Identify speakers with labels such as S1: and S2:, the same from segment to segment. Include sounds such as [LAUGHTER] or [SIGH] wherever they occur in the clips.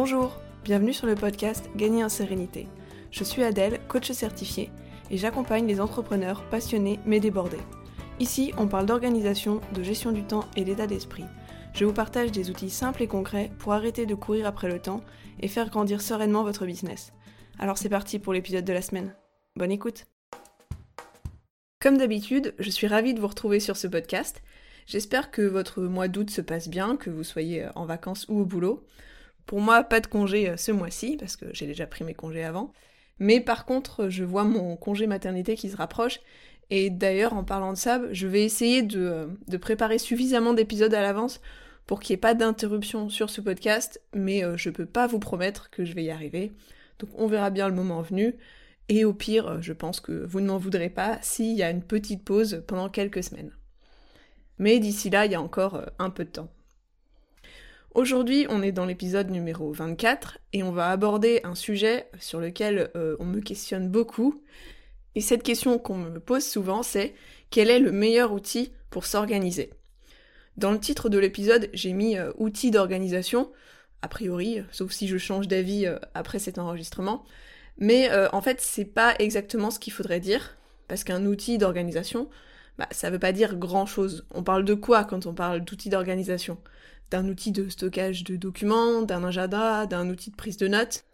S1: Bonjour, bienvenue sur le podcast Gagner en sérénité. Je suis Adèle, coach certifié, et j'accompagne les entrepreneurs passionnés mais débordés. Ici, on parle d'organisation, de gestion du temps et d'état d'esprit. Je vous partage des outils simples et concrets pour arrêter de courir après le temps et faire grandir sereinement votre business. Alors c'est parti pour l'épisode de la semaine. Bonne écoute Comme d'habitude, je suis ravie de vous retrouver sur ce podcast. J'espère que votre mois d'août se passe bien, que vous soyez en vacances ou au boulot. Pour moi, pas de congé euh, ce mois-ci, parce que j'ai déjà pris mes congés avant. Mais par contre, je vois mon congé maternité qui se rapproche. Et d'ailleurs, en parlant de ça, je vais essayer de, euh, préparer suffisamment d'épisodes à l'avance pour qu'il n'y ait pas d'interruption sur ce podcast, mais euh, je peux pas vous promettre que je vais y arriver. Donc on verra bien le moment venu. Et au pire, je pense que vous ne m'en voudrez pas s'il y a une petite pause pendant quelques semaines. Mais d'ici là, il y a encore un peu de temps. Aujourd'hui, on est dans l'épisode numéro 24 et on va aborder un sujet sur lequel euh, on me questionne beaucoup. Et cette question qu'on me pose souvent, c'est quel est le meilleur outil pour s'organiser? Dans le titre de l'épisode, j'ai mis euh, outil d'organisation, a priori, sauf si je change d'avis euh, après cet enregistrement. Mais en fait, c'est pas exactement ce qu'il faudrait dire, parce qu'un outil d'organisation, bah, ça veut pas dire grand chose. On parle de quoi quand on parle d'outil d'organisation? D'un outil de stockage de documents, d'un agenda, d'un outil de prise de notes.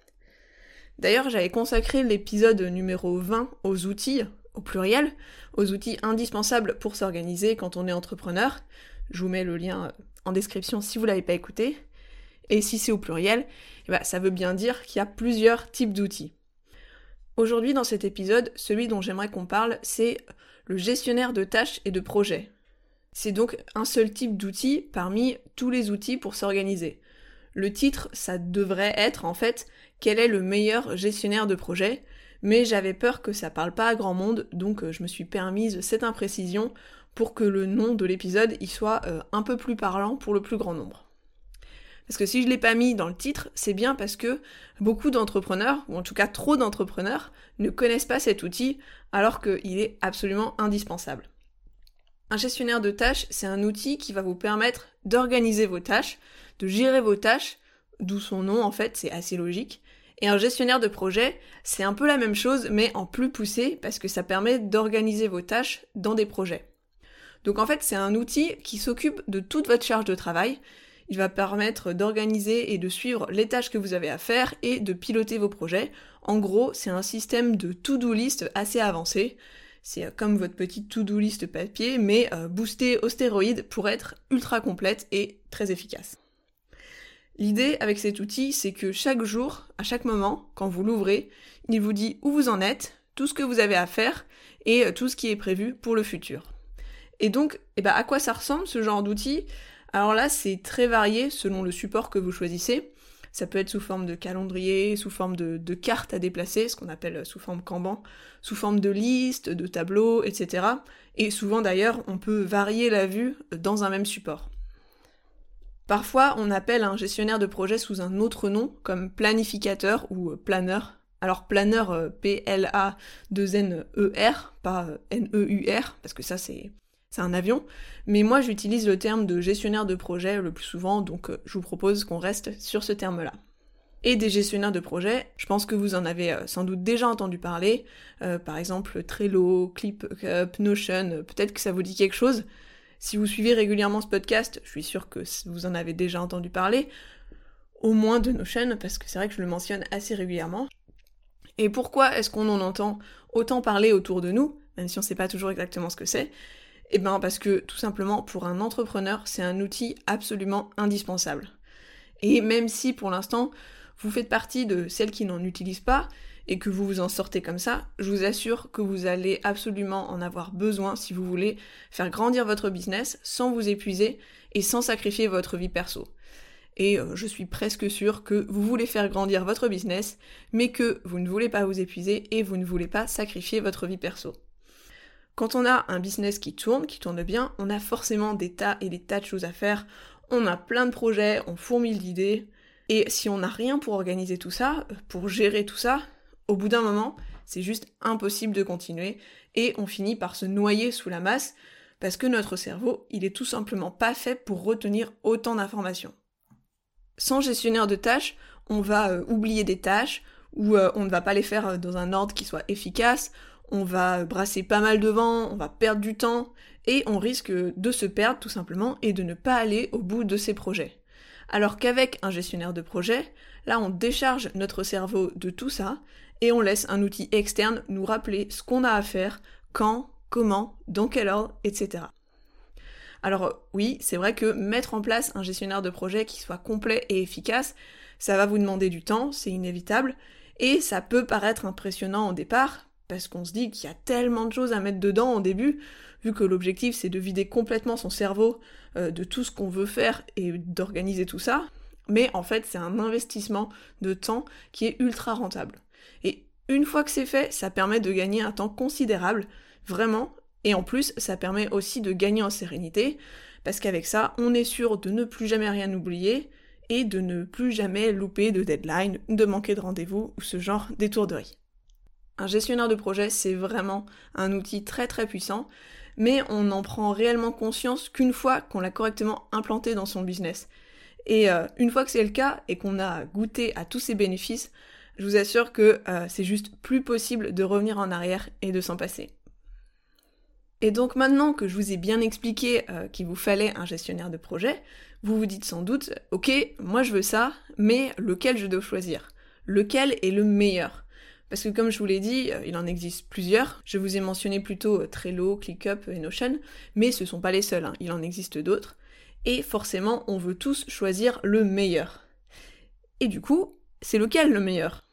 S1: D'ailleurs, j'avais consacré l'épisode numéro 20 aux outils, au pluriel, aux outils indispensables pour s'organiser quand on est entrepreneur. Je vous mets le lien en description si vous l'avez pas écouté. Et si c'est au pluriel, eh ben, ça veut bien dire qu'il y a plusieurs types d'outils. Aujourd'hui, dans cet épisode, celui dont j'aimerais qu'on parle, c'est le gestionnaire de tâches et de projets. C'est donc un seul type d'outil parmi tous les outils pour s'organiser. Le titre, ça devrait être en fait quel est le meilleur gestionnaire de projet, mais j'avais peur que ça parle pas à grand monde, donc euh, je me suis permise cette imprécision pour que le nom de l'épisode y soit euh, un peu plus parlant pour le plus grand nombre. Parce que si je l'ai pas mis dans le titre, c'est bien parce que beaucoup d'entrepreneurs, ou en tout cas trop d'entrepreneurs, ne connaissent pas cet outil alors qu'il est absolument indispensable. Un gestionnaire de tâches, c'est un outil qui va vous permettre d'organiser vos tâches, de gérer vos tâches, d'où son nom en fait, c'est assez logique. Et un gestionnaire de projet, c'est un peu la même chose, mais en plus poussé, parce que ça permet d'organiser vos tâches dans des projets. Donc en fait, c'est un outil qui s'occupe de toute votre charge de travail. Il va permettre d'organiser et de suivre les tâches que vous avez à faire et de piloter vos projets. En gros, c'est un système de to-do list assez avancé. C'est euh, comme votre petite to-do list papier, mais euh, boosté aux stéroïdes pour être ultra complète et très efficace. L'idée avec cet outil, c'est que chaque jour, à chaque moment, quand vous l'ouvrez, il vous dit où vous en êtes, tout ce que vous avez à faire et euh, tout ce qui est prévu pour le futur. Et donc, eh ben, à quoi ça ressemble ce genre d'outil? Alors là, c'est très varié selon le support que vous choisissez. Ça peut être sous forme de calendrier, sous forme de, de carte à déplacer, ce qu'on appelle sous forme Kanban, sous forme de liste, de tableau, etc. Et souvent d'ailleurs, on peut varier la vue dans un même support. Parfois, on appelle un gestionnaire de projet sous un autre nom, comme planificateur ou planeur. Alors planeur euh, P-L-A-2-N-E-R, pas euh, N-E-U-R, parce que ça c'est c'est un avion. Mais moi, j'utilise le terme de gestionnaire de projet le plus souvent, donc euh, je vous propose qu'on reste sur ce terme-là. Et des gestionnaires de projet, je pense que vous en avez euh, sans doute déjà entendu parler, euh, par exemple Trello, ClipUp, Notion, peut-être que ça vous dit quelque chose. Si vous suivez régulièrement ce podcast, je suis sûre que vous en avez déjà entendu parler, au moins de Notion, parce que c'est vrai que je le mentionne assez régulièrement. Et pourquoi est-ce qu'on en entend autant parler autour de nous, même si on ne sait pas toujours exactement ce que c'est? Eh bien parce que tout simplement pour un entrepreneur, c'est un outil absolument indispensable. Et même si pour l'instant, vous faites partie de celles qui n'en utilisent pas et que vous vous en sortez comme ça, je vous assure que vous allez absolument en avoir besoin si vous voulez faire grandir votre business sans vous épuiser et sans sacrifier votre vie perso. Et euh, je suis presque sûre que vous voulez faire grandir votre business, mais que vous ne voulez pas vous épuiser et vous ne voulez pas sacrifier votre vie perso. Quand on a un business qui tourne, qui tourne bien, on a forcément des tas et des tas de choses à faire. On a plein de projets, on fourmille d'idées. Et si on n'a rien pour organiser tout ça, pour gérer tout ça, au bout d'un moment, c'est juste impossible de continuer et on finit par se noyer sous la masse parce que notre cerveau, il est tout simplement pas fait pour retenir autant d'informations. Sans gestionnaire de tâches, on va euh, oublier des tâches ou euh, on ne va pas les faire euh, dans un ordre qui soit efficace, on va brasser pas mal de vent, on va perdre du temps et on risque de se perdre tout simplement et de ne pas aller au bout de ses projets. Alors qu'avec un gestionnaire de projet, là on décharge notre cerveau de tout ça et on laisse un outil externe nous rappeler ce qu'on a à faire, quand, comment, dans quel ordre, etc. Alors oui, c'est vrai que mettre en place un gestionnaire de projet qui soit complet et efficace, ça va vous demander du temps, c'est inévitable, et ça peut paraître impressionnant au départ, parce qu'on se dit qu'il y a tellement de choses à mettre dedans au début, vu que l'objectif c'est de vider complètement son cerveau euh, de tout ce qu'on veut faire et d'organiser tout ça, mais en fait c'est un investissement de temps qui est ultra rentable. Et une fois que c'est fait, ça permet de gagner un temps considérable, vraiment, et en plus, ça permet aussi de gagner en sérénité, parce qu'avec ça, on est sûr de ne plus jamais rien oublier et de ne plus jamais louper de deadline, de manquer de rendez-vous ou ce genre d'étourderie. Un gestionnaire de projet, c'est vraiment un outil très très puissant, mais on n'en prend réellement conscience qu'une fois qu'on l'a correctement implanté dans son business. Et euh, une fois que c'est le cas et qu'on a goûté à tous ses bénéfices, je vous assure que euh, c'est juste plus possible de revenir en arrière et de s'en passer. Et donc maintenant que je vous ai bien expliqué euh, qu'il vous fallait un gestionnaire de projet, vous vous dites sans doute, ok, moi je veux ça, mais lequel je dois choisir? Lequel est le meilleur? Parce que comme je vous l'ai dit, euh, il en existe plusieurs. Je vous ai mentionné plutôt euh, Trello, ClickUp et Notion, mais ce sont pas les seuls, hein. il en existe d'autres. Et forcément, on veut tous choisir le meilleur. Et du coup, c'est lequel le meilleur?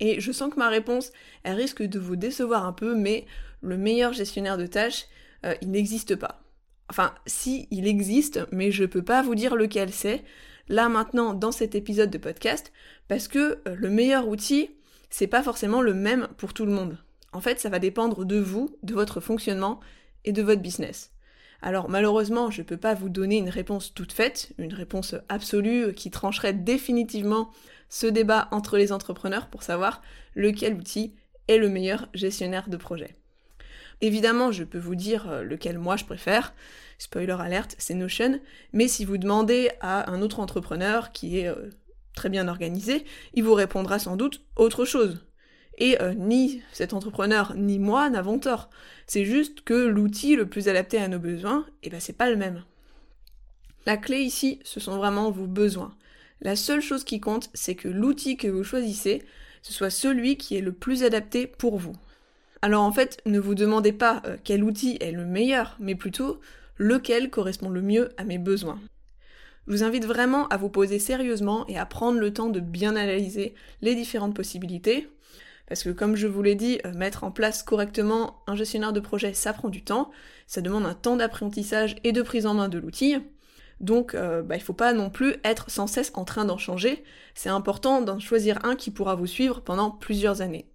S1: Et je sens que ma réponse, elle risque de vous décevoir un peu, mais le meilleur gestionnaire de tâches, euh, il n'existe pas. Enfin, si, il existe, mais je peux pas vous dire lequel c'est, là maintenant, dans cet épisode de podcast, parce que le meilleur outil, c'est pas forcément le même pour tout le monde. En fait, ça va dépendre de vous, de votre fonctionnement et de votre business. Alors malheureusement, je ne peux pas vous donner une réponse toute faite, une réponse absolue qui trancherait définitivement ce débat entre les entrepreneurs pour savoir lequel outil est le meilleur gestionnaire de projet. Évidemment, je peux vous dire euh, lequel moi je préfère. Spoiler alerte, c'est Notion. Mais si vous demandez à un autre entrepreneur qui est euh, très bien organisé, il vous répondra sans doute autre chose. Et euh, ni cet entrepreneur ni moi n'avons tort. C'est juste que l'outil le plus adapté à nos besoins, eh ben c'est pas le même. La clé ici, ce sont vraiment vos besoins. La seule chose qui compte, c'est que l'outil que vous choisissez, ce soit celui qui est le plus adapté pour vous. Alors en fait, ne vous demandez pas euh, quel outil est le meilleur, mais plutôt lequel correspond le mieux à mes besoins. Je vous invite vraiment à vous poser sérieusement et à prendre le temps de bien analyser les différentes possibilités. Parce que comme je vous l'ai dit, euh, mettre en place correctement un gestionnaire de projet, ça prend du temps, ça demande un temps d'apprentissage et de prise en main de l'outil. Donc euh, bah, il ne faut pas non plus être sans cesse en train d'en changer. C'est important d'en choisir un qui pourra vous suivre pendant plusieurs années.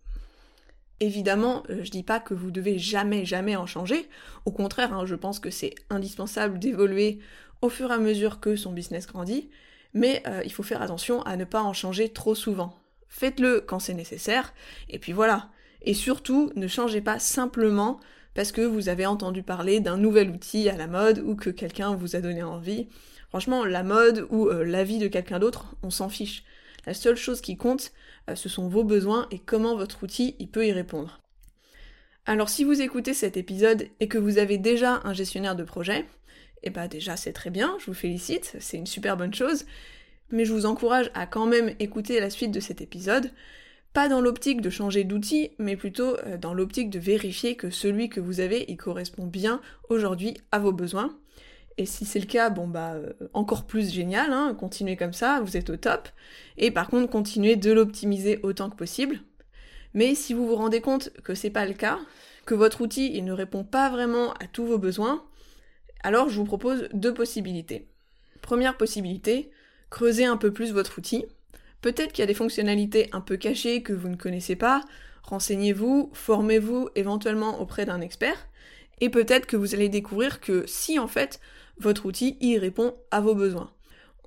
S1: Évidemment, euh, je dis pas que vous devez jamais, jamais en changer. Au contraire, hein, je pense que c'est indispensable d'évoluer au fur et à mesure que son business grandit. Mais euh, il faut faire attention à ne pas en changer trop souvent. Faites-le quand c'est nécessaire, et puis voilà. Et surtout, ne changez pas simplement parce que vous avez entendu parler d'un nouvel outil à la mode ou que quelqu'un vous a donné envie. Franchement, la mode ou euh, l'avis de quelqu'un d'autre, on s'en fiche. La seule chose qui compte, euh, ce sont vos besoins et comment votre outil il peut y répondre. Alors si vous écoutez cet épisode et que vous avez déjà un gestionnaire de projet, eh bah déjà c'est très bien, je vous félicite, c'est une super bonne chose, mais je vous encourage à quand même écouter la suite de cet épisode pas dans l'optique de changer d'outil, mais plutôt euh, dans l'optique de vérifier que celui que vous avez, il correspond bien aujourd'hui à vos besoins. Et si c'est le cas, bon bah euh, encore plus génial, hein, continuez comme ça, vous êtes au top. Et par contre, continuez de l'optimiser autant que possible. Mais si vous vous rendez compte que c'est pas le cas, que votre outil il ne répond pas vraiment à tous vos besoins, alors je vous propose deux possibilités. Première possibilité, creusez un peu plus votre outil. Peut-être qu'il y a des fonctionnalités un peu cachées que vous ne connaissez pas, renseignez-vous, formez-vous éventuellement auprès d'un expert, et peut-être que vous allez découvrir que si en fait votre outil y répond à vos besoins.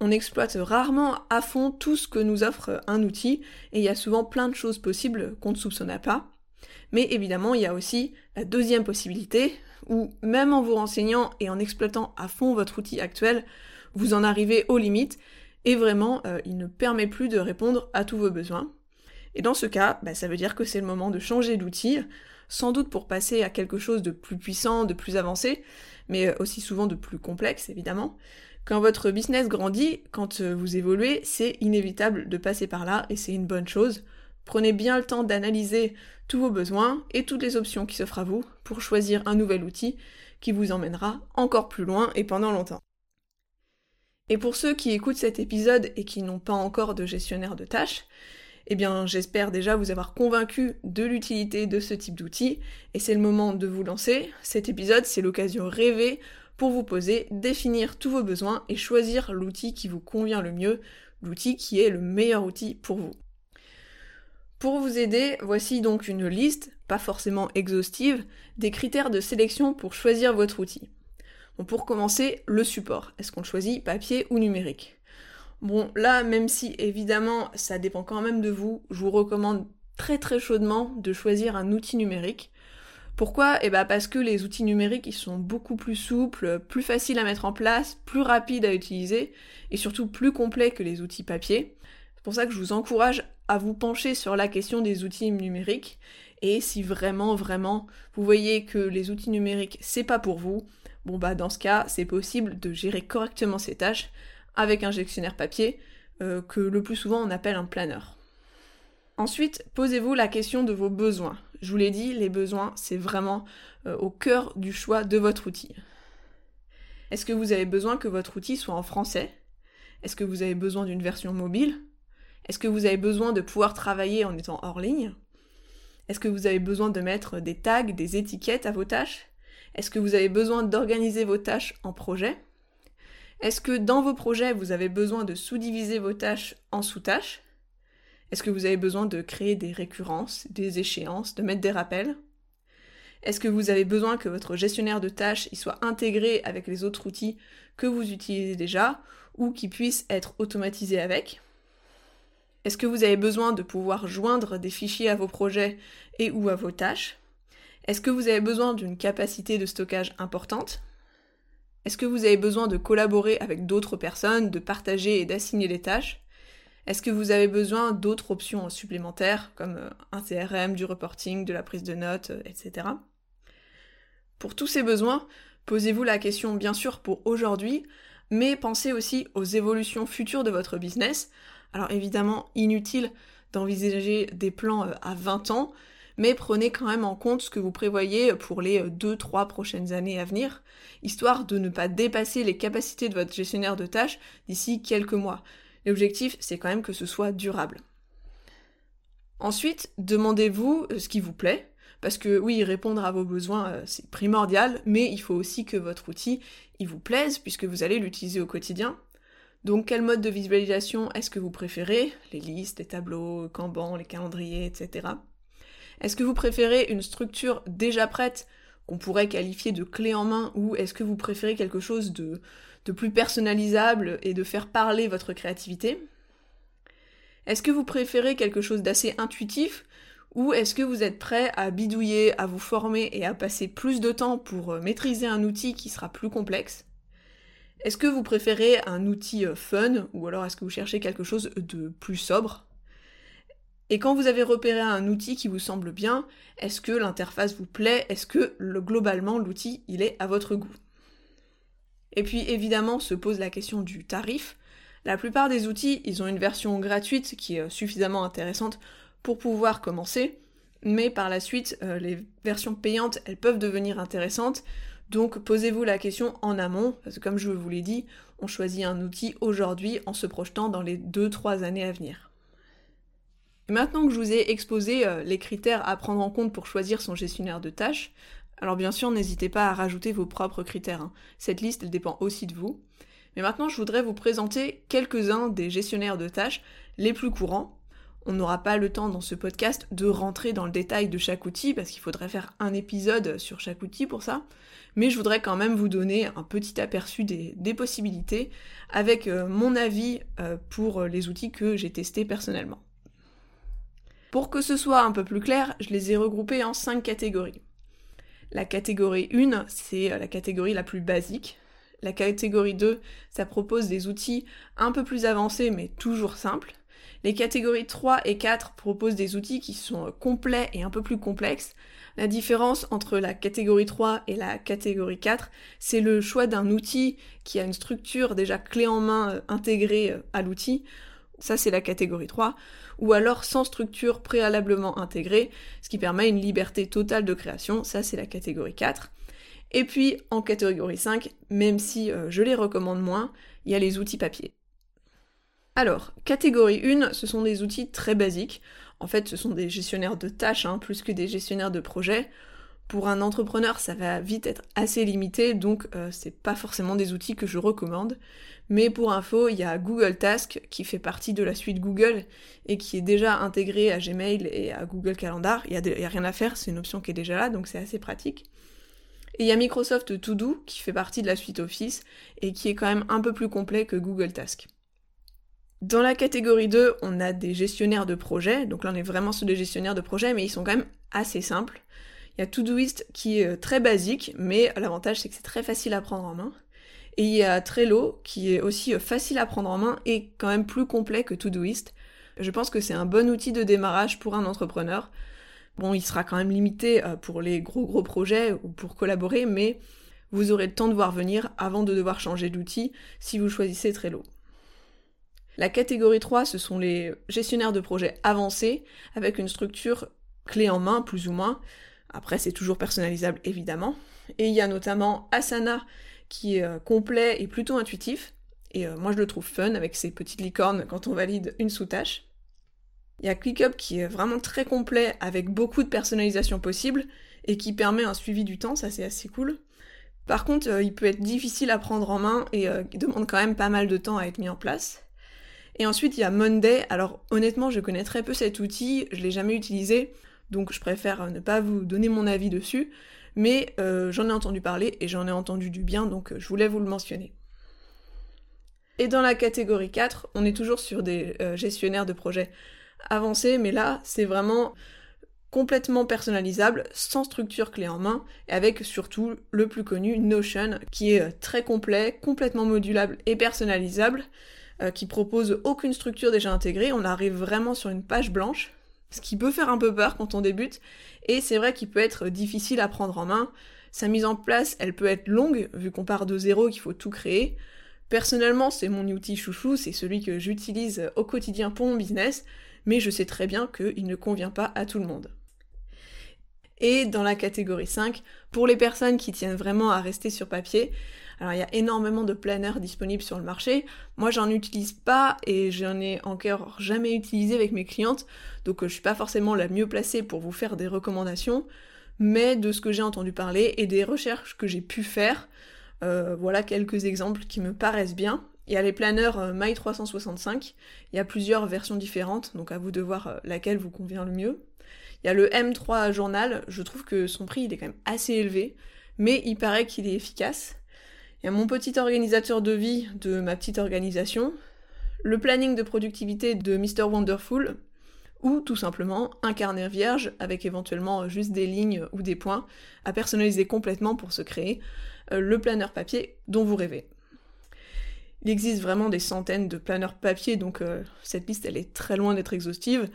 S1: On exploite rarement à fond tout ce que nous offre un outil, et il y a souvent plein de choses possibles qu'on ne soupçonnait pas. Mais évidemment, il y a aussi la deuxième possibilité, où même en vous renseignant et en exploitant à fond votre outil actuel, vous en arrivez aux limites et vraiment euh, il ne permet plus de répondre à tous vos besoins. Et dans ce cas, bah, ça veut dire que c'est le moment de changer d'outil, sans doute pour passer à quelque chose de plus puissant, de plus avancé, mais aussi souvent de plus complexe évidemment. Quand votre business grandit, quand euh, vous évoluez, c'est inévitable de passer par là et c'est une bonne chose. Prenez bien le temps d'analyser tous vos besoins et toutes les options qui s'offrent à vous pour choisir un nouvel outil qui vous emmènera encore plus loin et pendant longtemps. Et pour ceux qui écoutent cet épisode et qui n'ont pas encore de gestionnaire de tâches, eh bien j'espère déjà vous avoir convaincu de l'utilité de ce type d'outil et c'est le moment de vous lancer. Cet épisode, c'est l'occasion rêvée pour vous poser, définir tous vos besoins et choisir l'outil qui vous convient le mieux, l'outil qui est le meilleur outil pour vous. Pour vous aider, voici donc une liste, pas forcément exhaustive, des critères de sélection pour choisir votre outil. Pour commencer, le support. Est-ce qu'on choisit papier ou numérique? Bon, là, même si évidemment ça dépend quand même de vous, je vous recommande très très chaudement de choisir un outil numérique. Pourquoi? Eh bien parce que les outils numériques ils sont beaucoup plus souples, plus faciles à mettre en place, plus rapides à utiliser et surtout plus complets que les outils papier. C'est pour ça que je vous encourage à vous pencher sur la question des outils numériques et si vraiment vraiment vous voyez que les outils numériques c'est pas pour vous, bon bah dans ce cas c'est possible de gérer correctement ces tâches avec un gestionnaire papier euh, que le plus souvent on appelle un planeur. Ensuite, posez-vous la question de vos besoins. Je vous l'ai dit, les besoins, c'est vraiment euh, au cœur du choix de votre outil. Est-ce que vous avez besoin que votre outil soit en français? Est-ce que vous avez besoin d'une version mobile? Est-ce que vous avez besoin de pouvoir travailler en étant hors ligne? Est-ce que vous avez besoin de mettre des tags, des étiquettes à vos tâches? Est-ce que vous avez besoin d'organiser vos tâches en projet? Est-ce que dans vos projets, vous avez besoin de sous-diviser vos tâches en sous-tâches? Est-ce que vous avez besoin de créer des récurrences, des échéances, de mettre des rappels? Est-ce que vous avez besoin que votre gestionnaire de tâches y soit intégré avec les autres outils que vous utilisez déjà ou qui puissent être automatisés avec? Est-ce que vous avez besoin de pouvoir joindre des fichiers à vos projets et ou à vos tâches? Est-ce que vous avez besoin d'une capacité de stockage importante? Est-ce que vous avez besoin de collaborer avec d'autres personnes, de partager et d'assigner les tâches? Est-ce que vous avez besoin d'autres options supplémentaires, comme euh, un CRM, du reporting, de la prise de notes, euh, etc. Pour tous ces besoins, posez-vous la question bien sûr pour aujourd'hui, mais pensez aussi aux évolutions futures de votre business. Alors évidemment, inutile d'envisager des plans euh, à 20 ans, mais prenez quand même en compte ce que vous prévoyez pour les 2-3 prochaines années à venir, histoire de ne pas dépasser les capacités de votre gestionnaire de tâches d'ici quelques mois. L'objectif, c'est quand même que ce soit durable. Ensuite, demandez-vous euh, ce qui vous plaît, parce que oui, répondre à vos besoins, euh, c'est primordial, mais il faut aussi que votre outil, il vous plaise, puisque vous allez l'utiliser au quotidien. Donc quel mode de visualisation est-ce que vous préférez? Les listes, les tableaux, Kanban, les calendriers, etc. Est-ce que vous préférez une structure déjà prête qu'on pourrait qualifier de clé en main ou est-ce que vous préférez quelque chose de, plus personnalisable et de faire parler votre créativité? Est-ce que vous préférez quelque chose d'assez intuitif ou est-ce que vous êtes prêt à bidouiller, à vous former et à passer plus de temps pour euh, maîtriser un outil qui sera plus complexe? Est-ce que vous préférez un outil euh, fun ou alors est-ce que vous cherchez quelque chose de plus sobre? Et quand vous avez repéré un outil qui vous semble bien, est-ce que l'interface vous plaît? Est-ce que globalement l'outil il est à votre goût? Et puis évidemment se pose la question du tarif. La plupart des outils, ils ont une version gratuite qui est suffisamment intéressante pour pouvoir commencer, mais par la suite, euh, les versions payantes, elles peuvent devenir intéressantes. Donc posez-vous la question en amont, parce que comme je vous l'ai dit, on choisit un outil aujourd'hui en se projetant dans les 2-3 années à venir. Maintenant que je vous ai exposé euh, les critères à prendre en compte pour choisir son gestionnaire de tâches, alors bien sûr n'hésitez pas à rajouter vos propres critères. Hein. Cette liste dépend aussi de vous. Mais maintenant je voudrais vous présenter quelques-uns des gestionnaires de tâches les plus courants. On n'aura pas le temps dans ce podcast de rentrer dans le détail de chaque outil parce qu'il faudrait faire un épisode sur chaque outil pour ça. Mais je voudrais quand même vous donner un petit aperçu des, possibilités avec euh, mon avis euh, pour les outils que j'ai testés personnellement. Pour que ce soit un peu plus clair, je les ai regroupés en cinq catégories. La catégorie 1, c'est euh, la catégorie la plus basique. La catégorie 2, ça propose des outils un peu plus avancés mais toujours simples. Les catégories 3 et 4 proposent des outils qui sont complets et un peu plus complexes. La différence entre la catégorie 3 et la catégorie 4, c'est le choix d'un outil qui a une structure déjà clé en main euh, intégrée euh, à l'outil. Ça, c'est la catégorie 3. Ou alors sans structure préalablement intégrée, ce qui permet une liberté totale de création. Ça, c'est la catégorie 4. Et puis, en catégorie 5, même si euh, je les recommande moins, il y a les outils papier. Alors, catégorie 1, ce sont des outils très basiques. En fait, ce sont des gestionnaires de tâches, hein, plus que des gestionnaires de projets. Pour un entrepreneur, ça va vite être assez limité, donc euh, c'est pas forcément des outils que je recommande. Mais pour info, il y a Google Task qui fait partie de la suite Google et qui est déjà intégré à Gmail et à Google Calendar. Il n'y a, rien à faire, c'est une option qui est déjà là, donc c'est assez pratique. Et il y a Microsoft To Do qui fait partie de la suite Office et qui est quand même un peu plus complet que Google Task. Dans la catégorie 2, on a des gestionnaires de projets, donc là on est vraiment sur des gestionnaires de projets, mais ils sont quand même assez simples. Il y a Todoist qui est euh, très basique, mais l'avantage c'est que c'est très facile à prendre en main. Et il y a Trello qui est aussi euh, facile à prendre en main et quand même plus complet que Todoist. Je pense que c'est un bon outil de démarrage pour un entrepreneur. Bon, il sera quand même limité euh, pour les gros gros projets ou pour collaborer, mais vous aurez le temps de voir venir avant de devoir changer d'outil si vous choisissez Trello. La catégorie 3, ce sont les gestionnaires de projets avancés, avec une structure clé en main, plus ou moins. Après, c'est toujours personnalisable, évidemment. Et il y a notamment Asana, qui est euh, complet et plutôt intuitif. Et euh, moi, je le trouve fun, avec ses petites licornes quand on valide une sous-tâche. Il y a ClickUp qui est vraiment très complet, avec beaucoup de personnalisation possible, et qui permet un suivi du temps, ça c'est assez cool. Par contre, euh, il peut être difficile à prendre en main et il demande quand même pas mal de temps à être mis en place. Et ensuite, il y a Monday. Alors honnêtement, je connais très peu cet outil, je l'ai jamais utilisé, donc je préfère ne pas vous donner mon avis dessus. Mais euh, j'en ai entendu parler et j'en ai entendu du bien, donc euh, je voulais vous le mentionner. Et dans la catégorie 4, on est toujours sur des euh, gestionnaires de projets avancés, mais là, c'est vraiment complètement personnalisable, sans structure clé en main, et avec surtout le plus connu, Notion, qui est très complet, complètement modulable et personnalisable, euh, qui propose aucune structure déjà intégrée. On arrive vraiment sur une page blanche, ce qui peut faire un peu peur quand on débute, et c'est vrai qu'il peut être difficile à prendre en main. Sa mise en place, elle peut être longue, vu qu'on part de zéro, qu'il faut tout créer. Personnellement, c'est mon outil chouchou, c'est celui que j'utilise au quotidien pour mon business, mais je sais très bien qu'il ne convient pas à tout le monde. Et dans la catégorie 5, pour les personnes qui tiennent vraiment à rester sur papier, alors il y a énormément de planners disponibles sur le marché. Moi j'en utilise pas et j'en ai encore jamais utilisé avec mes clientes, donc euh, je suis pas forcément la mieux placée pour vous faire des recommandations, mais de ce que j'ai entendu parler et des recherches que j'ai pu faire, euh, voilà quelques exemples qui me paraissent bien. Il y a les planners euh, My 365, il y a plusieurs versions différentes, donc à vous de voir laquelle vous convient le mieux. Il y a le M3 Journal, je trouve que son prix il est quand même assez élevé, mais il paraît qu'il est efficace. Il y a mon petit organisateur de vie de ma petite organisation, le planning de productivité de Mr. Wonderful, ou tout simplement un carnet vierge avec éventuellement juste des lignes ou des points à personnaliser complètement pour se créer euh, le planeur papier dont vous rêvez. Il existe vraiment des centaines de planeurs papier, donc euh, cette liste elle est très loin d'être exhaustive,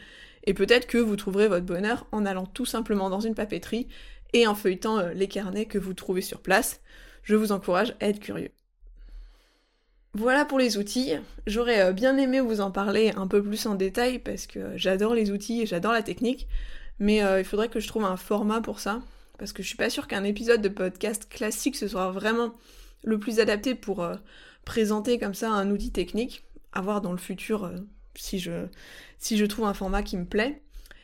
S1: et peut-être que vous trouverez votre bonheur en allant tout simplement dans une papeterie et en feuilletant euh, les carnets que vous trouvez sur place je vous encourage à être curieux. Voilà pour les outils. J'aurais euh, bien aimé vous en parler un peu plus en détail parce que j'adore les outils et j'adore la technique, mais il faudrait que je trouve un format pour ça parce que je suis pas sûre qu'un épisode de podcast classique ce soit vraiment le plus adapté pour présenter comme ça un outil technique. À voir dans le futur si je si je trouve un format qui me plaît.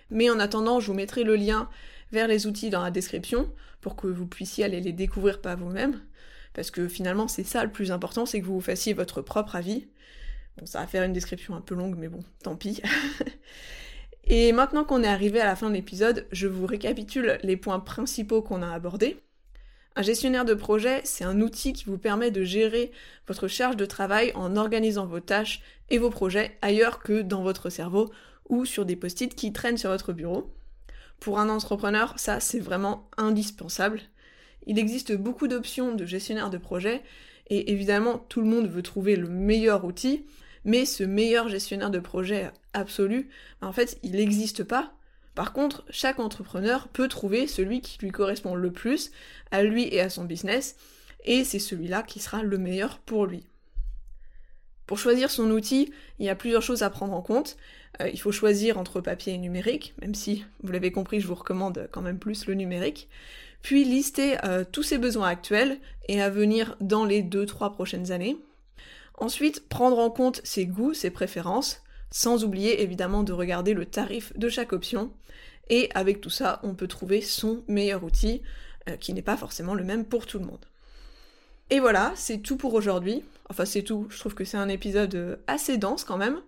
S1: Mais en attendant, je vous mettrai le lien vers les outils dans la description pour que vous puissiez aller les découvrir par vous-même. Parce que finalement, c'est ça le plus important, c'est que vous vous fassiez votre propre avis. Bon, ça va faire une description un peu longue, mais bon, tant pis. [LAUGHS] Et maintenant qu'on est arrivé à la fin de l'épisode, je vous récapitule les points principaux qu'on a abordés. Un gestionnaire de projet, c'est un outil qui vous permet de gérer votre charge de travail en organisant vos tâches et vos projets ailleurs que dans votre cerveau ou sur des post-it qui traînent sur votre bureau. Pour un entrepreneur, ça c'est vraiment indispensable. Il existe beaucoup d'options de gestionnaire de projet Et évidemment, tout le monde veut trouver le meilleur outil, mais ce meilleur gestionnaire de projet absolu, en fait, il n'existe pas. Par contre, chaque entrepreneur peut trouver celui qui lui correspond le plus à lui et à son business, et c'est celui-là qui sera le meilleur pour lui. Pour choisir son outil, il y a plusieurs choses à prendre en compte. Euh, il faut choisir entre papier et numérique, même si, vous l'avez compris, je vous recommande quand même plus le numérique. Puis lister euh, tous ses besoins actuels et à venir dans les 2-3 prochaines années. Ensuite, prendre en compte ses goûts, ses préférences, sans oublier évidemment de regarder le tarif de chaque option. Et avec tout ça, on peut trouver son meilleur outil, euh, qui n'est pas forcément le même pour tout le monde. Et voilà, c'est tout pour aujourd'hui. Enfin, c'est tout. Je trouve que c'est un épisode euh, assez dense quand même.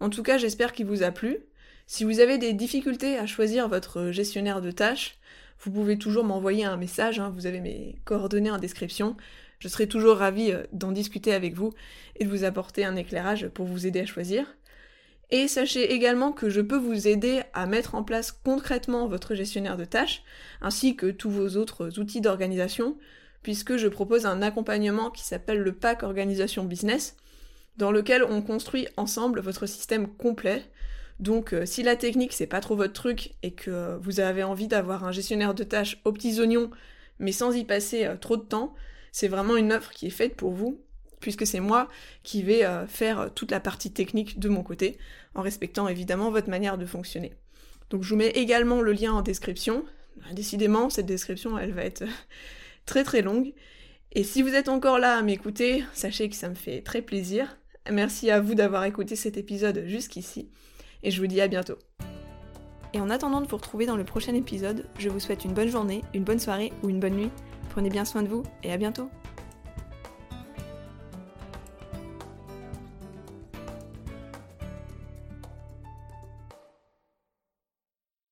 S1: En tout cas, j'espère qu'il vous a plu. Si vous avez des difficultés à choisir votre gestionnaire de tâches, vous pouvez toujours m'envoyer un message. Hein. Vous avez mes coordonnées en description. Je serai toujours ravie euh, d'en discuter avec vous et de vous apporter un éclairage pour vous aider à choisir. Et sachez également que je peux vous aider à mettre en place concrètement votre gestionnaire de tâches, ainsi que tous vos autres outils d'organisation, puisque je propose un accompagnement qui s'appelle le pack organisation business, dans lequel on construit ensemble votre système complet. Donc euh, si la technique c'est pas trop votre truc et que vous avez envie d'avoir un gestionnaire de tâches aux petits oignons, mais sans y passer euh, trop de temps, c'est vraiment une offre qui est faite pour vous, puisque c'est moi qui vais euh, faire toute la partie technique de mon côté, en respectant évidemment votre manière de fonctionner. Donc je vous mets également le lien en description. Décidément, cette description, elle va être très très longue. Et si vous êtes encore là à m'écouter, sachez que ça me fait très plaisir. Merci à vous d'avoir écouté cet épisode jusqu'ici. Et je vous dis à bientôt. Et en attendant de vous retrouver dans le prochain épisode, je vous souhaite une bonne journée, une bonne soirée ou une bonne nuit. Prenez bien soin de vous et à bientôt